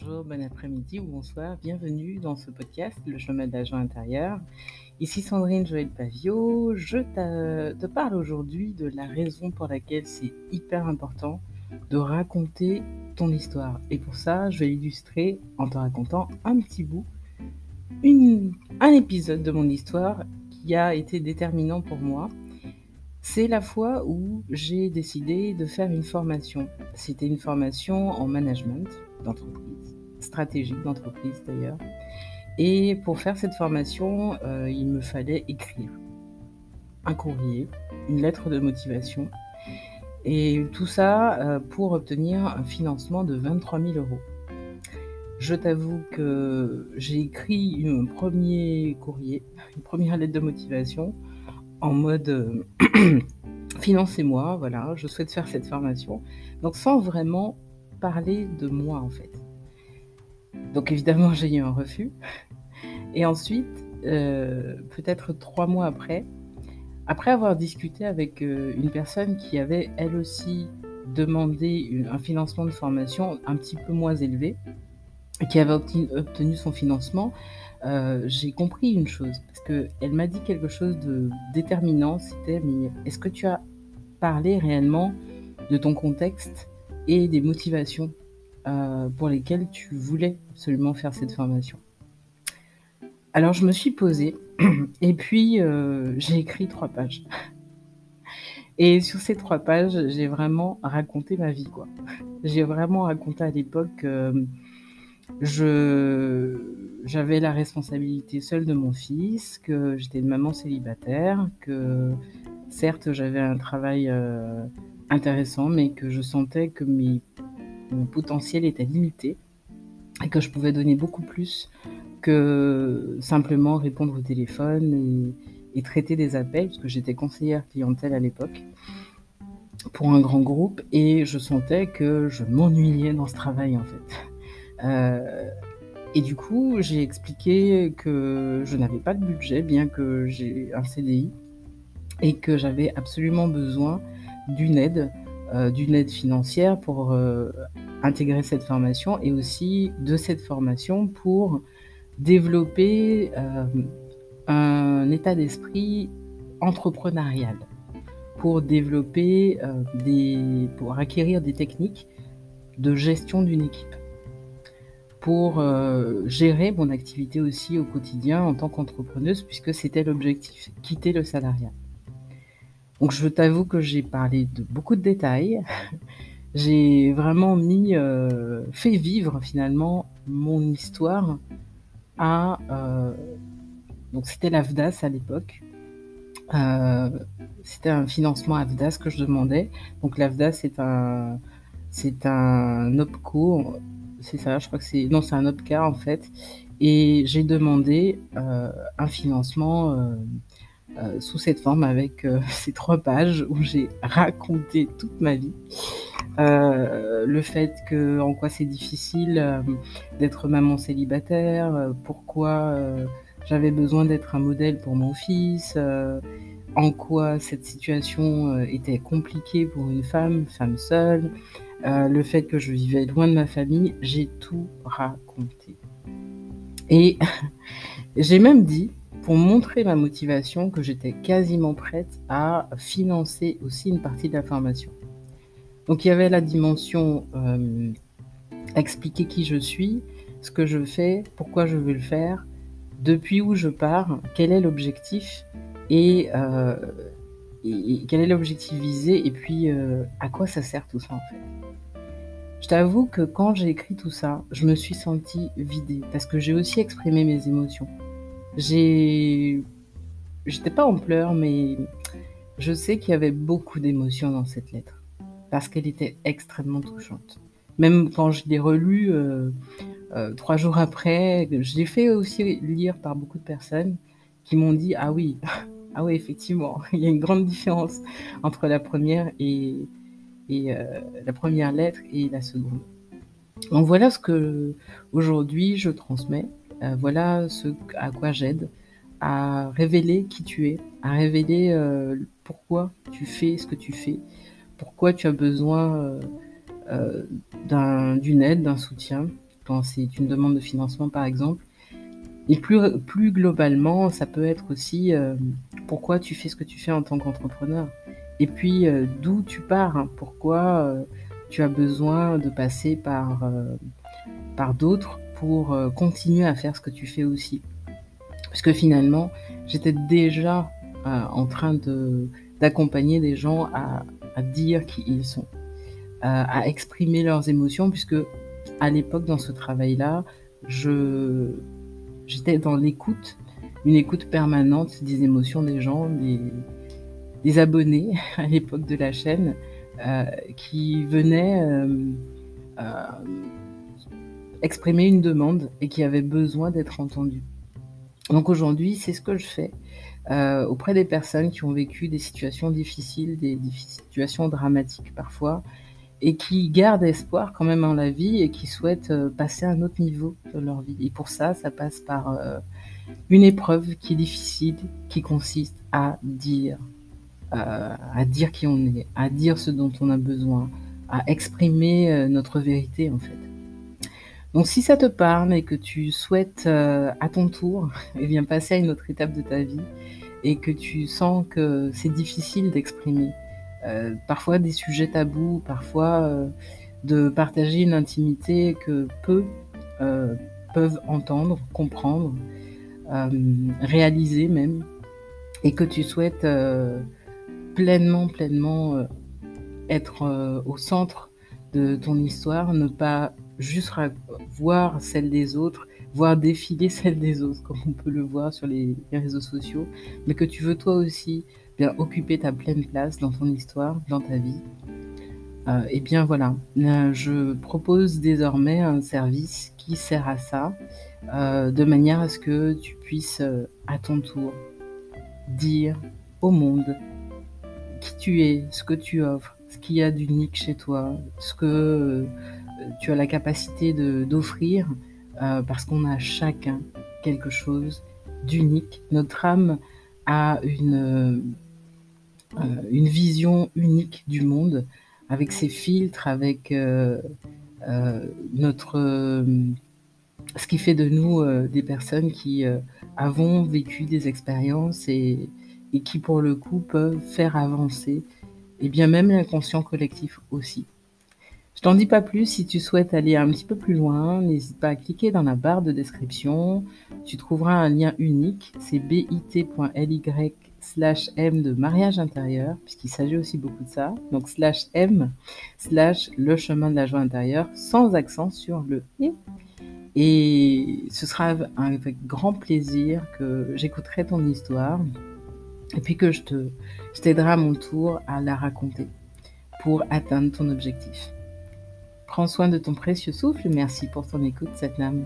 bonjour, bon après-midi ou bonsoir. Bienvenue dans ce podcast, Le chemin de l'agent intérieur. Ici Sandrine Joël Pavio. Je te parle aujourd'hui de la raison pour laquelle c'est hyper important de raconter ton histoire. Et pour ça, je vais illustrer en te racontant un petit bout, un épisode de mon histoire qui a été déterminant pour moi. C'est la fois où j'ai décidé de faire une formation. C'était une formation en management d'entreprise, stratégique d'entreprise d'ailleurs. Et pour faire cette formation, euh, il me fallait écrire un courrier, une lettre de motivation, et tout ça euh, pour obtenir un financement de 23 000 euros. Je t'avoue que j'ai écrit un premier courrier, une première lettre de motivation en mode euh, financez-moi, voilà, je souhaite faire cette formation. Donc sans vraiment parler de moi en fait. Donc évidemment j'ai eu un refus. Et ensuite, euh, peut-être trois mois après, après avoir discuté avec euh, une personne qui avait elle aussi demandé un financement de formation un petit peu moins élevé, qui avait obtenu, son financement, euh, j'ai compris une chose, parce qu'elle m'a dit quelque chose de déterminant, c'était, mais est-ce que tu as parlé réellement de ton contexte et des motivations euh, pour lesquelles tu voulais absolument faire cette formation. Alors je me suis posée et puis euh, j'ai écrit trois pages. Et sur ces trois pages, j'ai vraiment raconté ma vie, quoi. J'ai vraiment raconté à l'époque euh, je j'avais la responsabilité seule de mon fils, que j'étais une maman célibataire, que certes j'avais un travail intéressant, mais que je sentais que mes, mon potentiel était limité et que je pouvais donner beaucoup plus que simplement répondre au téléphone et, traiter des appels, parce que j'étais conseillère clientèle à l'époque pour un grand groupe et je sentais que je m'ennuyais dans ce travail en fait. Euh, et du coup, j'ai expliqué que je n'avais pas de budget, bien que j'ai un CDI, et que j'avais absolument besoin d'une aide, d'une aide financière pour euh, intégrer cette formation et aussi de cette formation pour développer euh, un état d'esprit entrepreneurial, pour développer des, pour acquérir des techniques de gestion d'une équipe, pour gérer mon activité aussi au quotidien en tant qu'entrepreneuse, puisque c'était l'objectif, quitter le salariat. Donc je t'avoue que j'ai parlé de beaucoup de détails. j'ai vraiment mis, euh, fait vivre finalement mon histoire à. Euh, donc c'était l'AFDAS à l'époque. Euh, c'était un financement AFDAS que je demandais. Donc l'AFDAS c'est un, c'est un OPCO, c'est ça, je crois que c'est, non c'est un OPCA en fait. Et j'ai demandé un financement euh, sous cette forme avec euh, ces trois pages où j'ai raconté toute ma vie. Euh, le fait que en quoi c'est difficile d'être maman célibataire, pourquoi j'avais besoin d'être un modèle pour mon fils, en quoi cette situation était compliquée pour une femme, femme seule, le fait que je vivais loin de ma famille, j'ai tout raconté. Et j'ai même dit pour montrer ma motivation que j'étais quasiment prête à financer aussi une partie de la formation. Donc il y avait la dimension euh, expliquer qui je suis, ce que je fais, pourquoi je veux le faire, depuis où je pars, quel est l'objectif et, euh, quel est l'objectif visé et puis euh, à quoi ça sert tout ça en fait. Je t'avoue que quand j'ai écrit tout ça, je me suis sentie vidée parce que j'ai aussi exprimé mes émotions. J'ai. J'étais pas en pleurs, mais je sais qu'il y avait beaucoup d'émotions dans cette lettre. Parce qu'elle était extrêmement touchante. Même quand je l'ai relue euh, euh, trois jours après, je l'ai fait aussi lire par beaucoup de personnes qui m'ont dit Ah oui, ah oui, effectivement, il y a une grande différence entre la première et, et euh, la première lettre et la seconde. Donc voilà ce que aujourd'hui je transmets. Euh, voilà ce à quoi j'aide, à révéler qui tu es, à révéler euh, pourquoi tu fais ce que tu fais, pourquoi tu as besoin euh, d'une aide, d'un soutien, quand c'est une demande de financement, par exemple. Et plus, globalement, ça peut être aussi pourquoi tu fais ce que tu fais en tant qu'entrepreneur. Et puis, d'où tu pars, hein. pourquoi tu as besoin de passer par d'autres pour continuer à faire ce que tu fais aussi. Parce que finalement, j'étais déjà en train de, d'accompagner des gens à, dire qui ils sont, à exprimer leurs émotions, puisque à l'époque, dans ce travail-là, je, j'étais dans l'écoute, une écoute permanente des émotions des gens, des, abonnés à l'époque de la chaîne, euh, qui venaient euh, euh, exprimer une demande et qui avaient besoin d'être entendus. Donc aujourd'hui, c'est ce que je fais auprès des personnes qui ont vécu des situations difficiles, des situations dramatiques parfois, et qui gardent espoir quand même en la vie et qui souhaitent euh, passer à un autre niveau de leur vie. Et pour ça, ça passe par euh, une épreuve qui est difficile, qui consiste à dire, euh, à dire qui on est, à dire ce dont on a besoin, à exprimer notre vérité en fait. Donc si ça te parle et que tu souhaites à ton tour eh bien passer à une autre étape de ta vie et que tu sens que c'est difficile d'exprimer, euh, parfois des sujets tabous, parfois euh, de partager une intimité que peu euh, peuvent entendre, comprendre, réaliser même, et que tu souhaites pleinement, pleinement être au centre de ton histoire, ne pas juste voir celle des autres, voir défiler celle des autres, comme on peut le voir sur les réseaux sociaux, mais que tu veux toi aussi bien occuper ta pleine place dans ton histoire, dans ta vie. Euh, et bien voilà, euh, je propose désormais un service qui sert à ça, euh, de manière à ce que tu puisses à ton tour dire au monde qui tu es, ce que tu offres, ce qu'il y a d'unique chez toi, ce que tu as la capacité d'offrir, parce qu'on a chacun quelque chose d'unique. Notre âme a une euh, une vision unique du monde, avec ses filtres, avec euh, euh, notre ce qui fait de nous des personnes qui avons vécu des expériences et, et, qui pour le coup peuvent faire avancer et bien même l'inconscient collectif aussi. Je t'en dis pas plus, si tu souhaites aller un petit peu plus loin, n'hésite pas à cliquer dans la barre de description, tu trouveras un lien unique, c'est bit.ly slash M de mariage intérieur, puisqu'il s'agit aussi beaucoup de ça. Donc slash M slash le chemin de la joie intérieure, sans accent sur le et. Et ce sera avec grand plaisir que j'écouterai ton histoire et puis que je t'aiderai à mon tour à la raconter pour atteindre ton objectif. Prends soin de ton précieux souffle. Merci pour ton écoute, cette âme.